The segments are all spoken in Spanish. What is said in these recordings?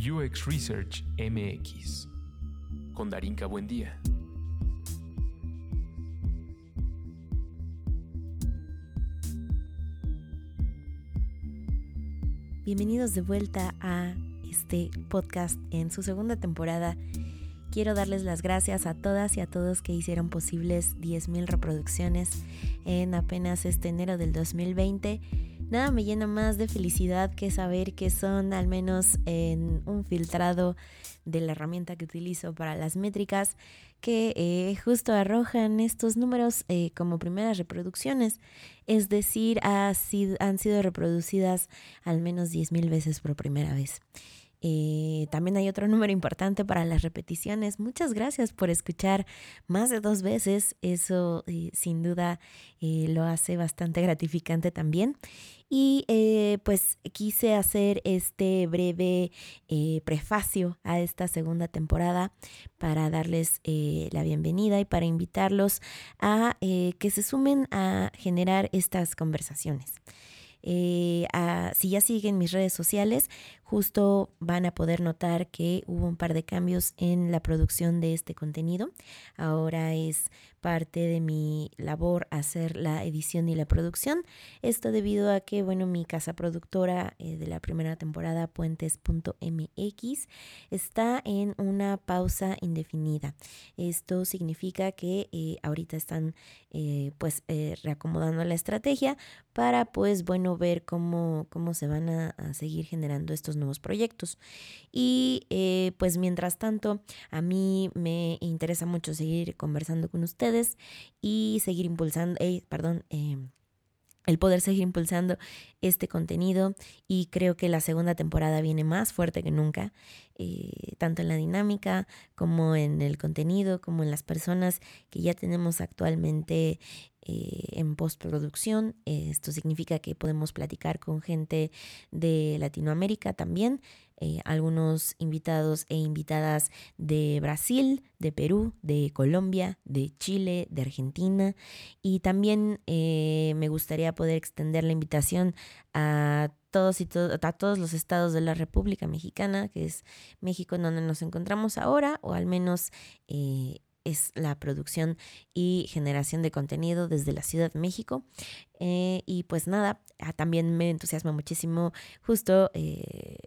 UX Research MX con Darinka Buendía. Bienvenidos de vuelta a este podcast en su segunda temporada. Quiero darles las gracias a todas y a todos que hicieron posibles 10.000 reproducciones en apenas este enero del 2020 Nada me llena más de felicidad que saber que son al menos en un filtrado de la herramienta que utilizo para las métricas que eh, justo arrojan estos números eh, como primeras reproducciones, es decir, han sido reproducidas al menos 10.000 veces por primera vez. Eh, también hay otro número importante para las repeticiones. Muchas gracias por escuchar más de dos veces. Eso sin duda lo hace bastante gratificante también. Y eh, pues quise hacer este breve eh, prefacio a esta segunda temporada para darles eh, la bienvenida y para invitarlos a que se sumen a generar estas conversaciones. Si ya siguen mis redes sociales, justo van a poder notar que hubo un par de cambios en la producción de este contenido. Ahora es parte de mi labor hacer la edición y la producción. Esto debido a que, bueno, mi casa productora eh, de la primera temporada, puentes.mx, está en una pausa indefinida. Esto significa que eh, ahorita están eh, pues reacomodando la estrategia para pues bueno ver cómo, cómo se van a, seguir generando estos nuevos proyectos. Y pues mientras tanto, a mí me interesa mucho seguir conversando con ustedes y seguir impulsando, eh, perdón, em, el poder seguir impulsando este contenido y creo que la segunda temporada viene más fuerte que nunca, eh, tanto en la dinámica como en el contenido, como en las personas que ya tenemos actualmente eh, en postproducción. esto significa que podemos platicar con gente de Latinoamérica también, eh, algunos invitados e invitadas de Brasil, de Perú, de Colombia, de Chile, de Argentina y también eh, me gustaría poder extender la invitación a todos y a todos los estados de la República Mexicana, que es México en donde nos encontramos ahora, o al menos es la producción y generación de contenido desde la Ciudad de México. Eh, y pues nada, ah, también me entusiasma muchísimo justo eh,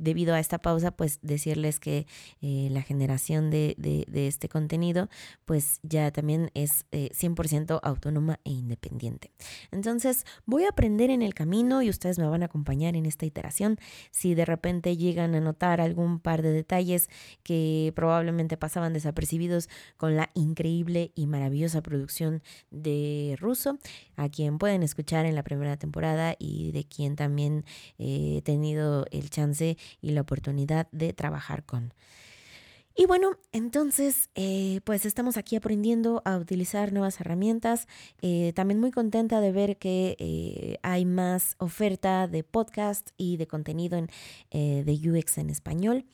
debido a esta pausa, pues decirles que eh, la generación de, este contenido, pues ya también es 100% eh, autónoma e independiente. Entonces, voy a aprender en el camino y ustedes me van a acompañar en esta iteración. Si de repente llegan a notar algún par de detalles que probablemente pasaban desapercibidos con la increíble y maravillosa producción de Russo, a quien pueden escuchar en la primera temporada y de quien también eh, he tenido el chance y la oportunidad de trabajar con. Y bueno, entonces, eh, pues estamos aquí aprendiendo a utilizar nuevas herramientas. Eh, también muy contenta de ver que eh, hay más oferta de podcast y de contenido en, de UX en español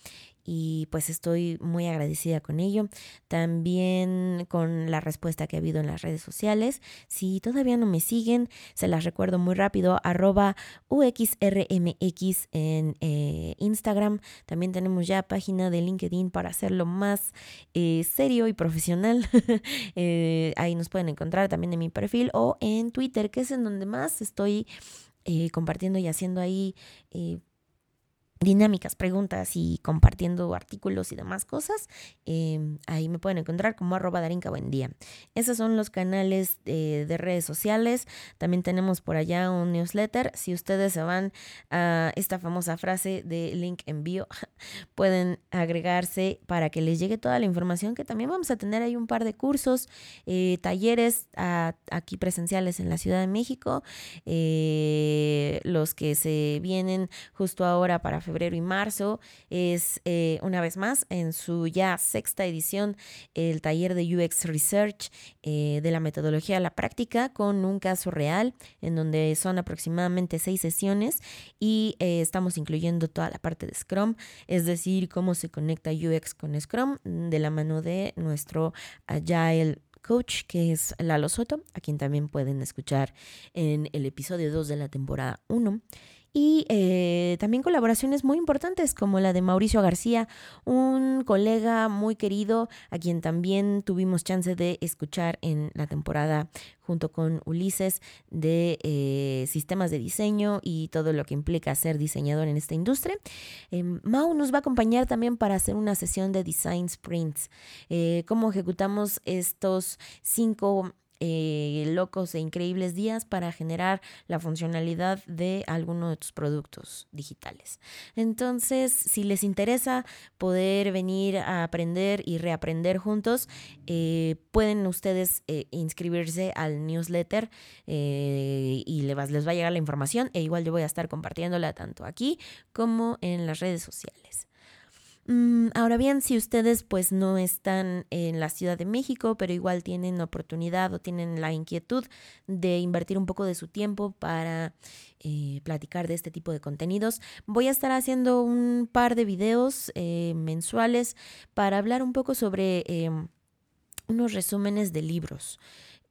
y pues estoy muy agradecida con ello. También con la respuesta que ha habido en las redes sociales. Si todavía no me siguen, se las recuerdo muy rápido, arroba UXRMX en eh, Instagram. También tenemos ya página de LinkedIn para hacerlo más eh, serio y profesional. Eh, ahí nos pueden encontrar también en mi perfil o en Twitter, que es en donde más estoy compartiendo y haciendo ahí dinámicas, preguntas y compartiendo artículos y demás cosas, em, ahí me pueden encontrar como arroba darinka buen día. Esos son los canales de redes sociales. También tenemos por allá un newsletter. Si ustedes se van a esta famosa frase de link envío, pueden agregarse para que les llegue toda la información que también vamos a tener ahí un par de cursos, eh, talleres aquí presenciales en la Ciudad de México, eh, los que se vienen justo ahora para febrero y marzo. Es eh, una vez más en su ya sexta edición el taller de UX Research eh, de la metodología a la práctica con un caso real en donde son aproximadamente seis sesiones y eh, estamos incluyendo toda la parte de Scrum, es decir, cómo se conecta UX con Scrum de la mano de nuestro Agile coach, que es Lalo Soto, a quien también pueden escuchar en el episodio 2 de la temporada 1. y eh, también colaboraciones muy importantes como la de Mauricio García, un colega muy querido a quien también tuvimos chance de escuchar en la temporada junto con Ulises de eh, sistemas de diseño y todo lo que implica ser diseñador en esta industria. Em, Mau nos va a acompañar también para hacer una sesión de design sprints, eh, cómo ejecutamos estos cinco eh, locos e increíbles días para generar la funcionalidad de alguno de tus productos digitales. Entonces, si les interesa poder venir a aprender y reaprender juntos, eh, pueden ustedes eh, inscribirse al newsletter y les va, les va a llegar la información e igual yo voy a estar compartiéndola tanto aquí como en las redes sociales. Mm, ahora bien, si ustedes pues no están en la Ciudad de México, pero igual tienen oportunidad o tienen la inquietud de invertir un poco de su tiempo para eh, platicar de este tipo de contenidos, voy a estar haciendo un par de videos eh, mensuales para hablar un poco sobre em, unos resúmenes de libros.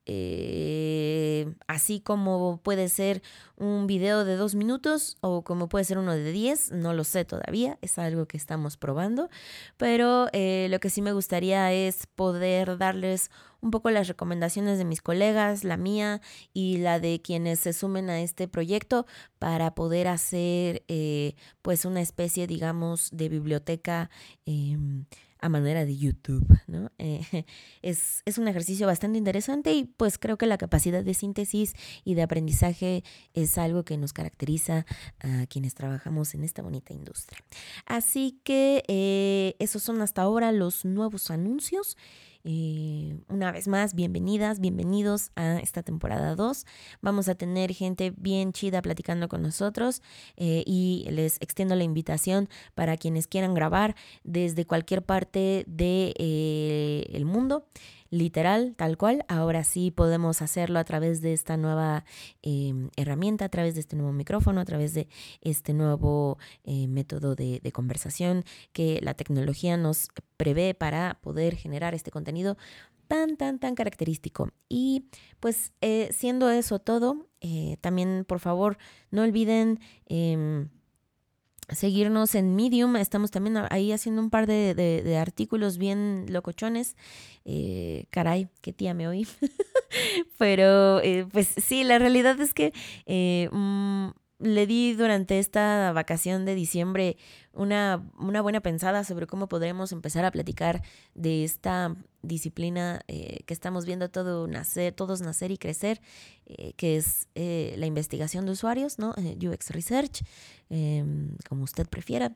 Eh, así como puede ser un video de dos minutos o como puede ser uno de diez, no lo sé todavía, es algo que estamos probando, pero eh, lo que sí me gustaría es poder darles un poco las recomendaciones de mis colegas, la mía y la de quienes se sumen a este proyecto para poder hacer eh, pues una especie, digamos, de biblioteca em, a manera de YouTube, ¿no? Eh, es, es, un ejercicio bastante interesante y pues creo que la capacidad de síntesis y de aprendizaje es algo que nos caracteriza a quienes trabajamos en esta bonita industria. Así que eh, esos son hasta ahora los nuevos anuncios. Eh, una vez más, bienvenidas, bienvenidos a esta temporada 2. Vamos a tener gente bien chida platicando con nosotros eh, y les extiendo la invitación para quienes quieran grabar desde cualquier parte del de, eh, el mundo literal, tal cual. Ahora sí podemos hacerlo a través de esta nueva em, herramienta, a través de este nuevo micrófono, a través de este nuevo eh, método de, conversación que la tecnología nos prevé para poder generar este contenido tan, tan, tan característico. Y pues eh, siendo eso todo, eh, también por favor no olviden em, seguirnos en Medium. Estamos también ahí haciendo un par de, artículos bien locochones. Eh, caray, qué tía me oí. Pero eh, pues sí, la realidad es que eh, mm, le di durante esta vacación de diciembre una, una, buena pensada sobre cómo podremos empezar a platicar de esta disciplina eh, que estamos viendo todo nacer, todos nacer y crecer, eh, que es eh, la investigación de usuarios, ¿no? UX Research, como usted prefiera,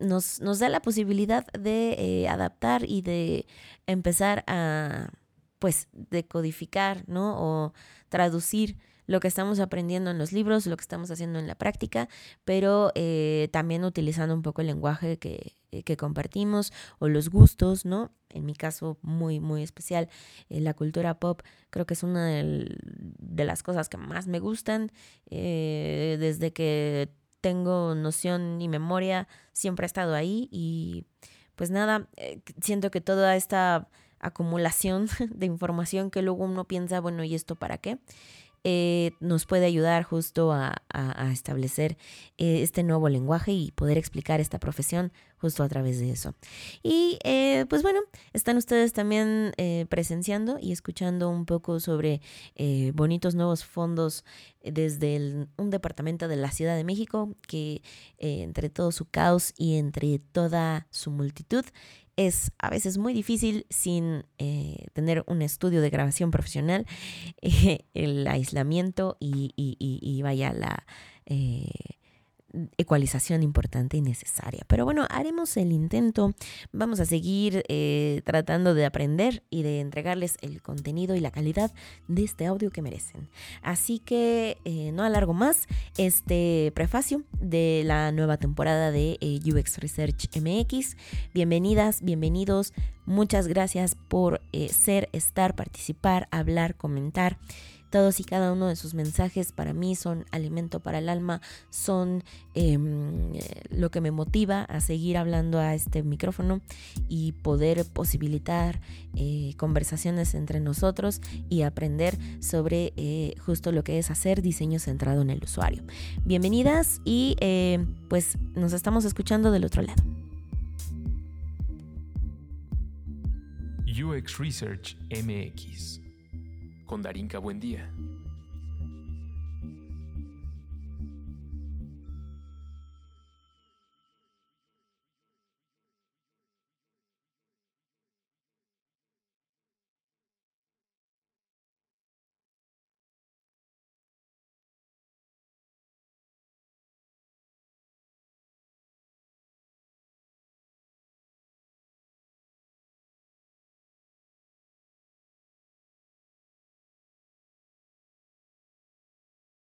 nos, nos, da la posibilidad de adaptar y de empezar a, pues, decodificar, ¿no? O traducir lo que estamos aprendiendo en los libros, lo que estamos haciendo en la práctica, pero eh, también utilizando un poco el lenguaje que, eh, que, compartimos o los gustos, ¿no? En mi caso, muy, muy especial, eh, la cultura pop creo que es una de, las cosas que más me gustan desde que tengo noción y memoria, siempre ha estado ahí y pues nada, siento que toda esta acumulación de información que luego uno piensa, bueno, ¿y esto para qué? Eh, nos puede ayudar justo a, establecer eh, este nuevo lenguaje y poder explicar esta profesión justo a través de eso. Y eh, pues bueno, están ustedes también presenciando y escuchando un poco sobre bonitos nuevos fondos desde un departamento de la Ciudad de México que entre todo su caos y entre toda su multitud es a veces muy difícil sin eh, tener un estudio de grabación profesional, el aislamiento y, y, vaya la... Eh, ecualización importante y necesaria. Pero bueno, haremos el intento. Vamos a seguir eh, tratando de aprender y de entregarles el contenido y la calidad de este audio que merecen. Así que eh, no alargo más este prefacio de la nueva temporada de eh, UX Research MX. Bienvenidas, bienvenidos. Muchas gracias por ser, estar, participar, hablar, comentar Todos y cada uno de sus mensajes para mí son alimento para el alma, son em, lo que me motiva a seguir hablando a este micrófono y poder posibilitar eh, conversaciones entre nosotros y aprender sobre eh, justo lo que es hacer diseño centrado en el usuario. Bienvenidas y eh, pues nos estamos escuchando del otro lado. UX Research MX con Darinka Buendía.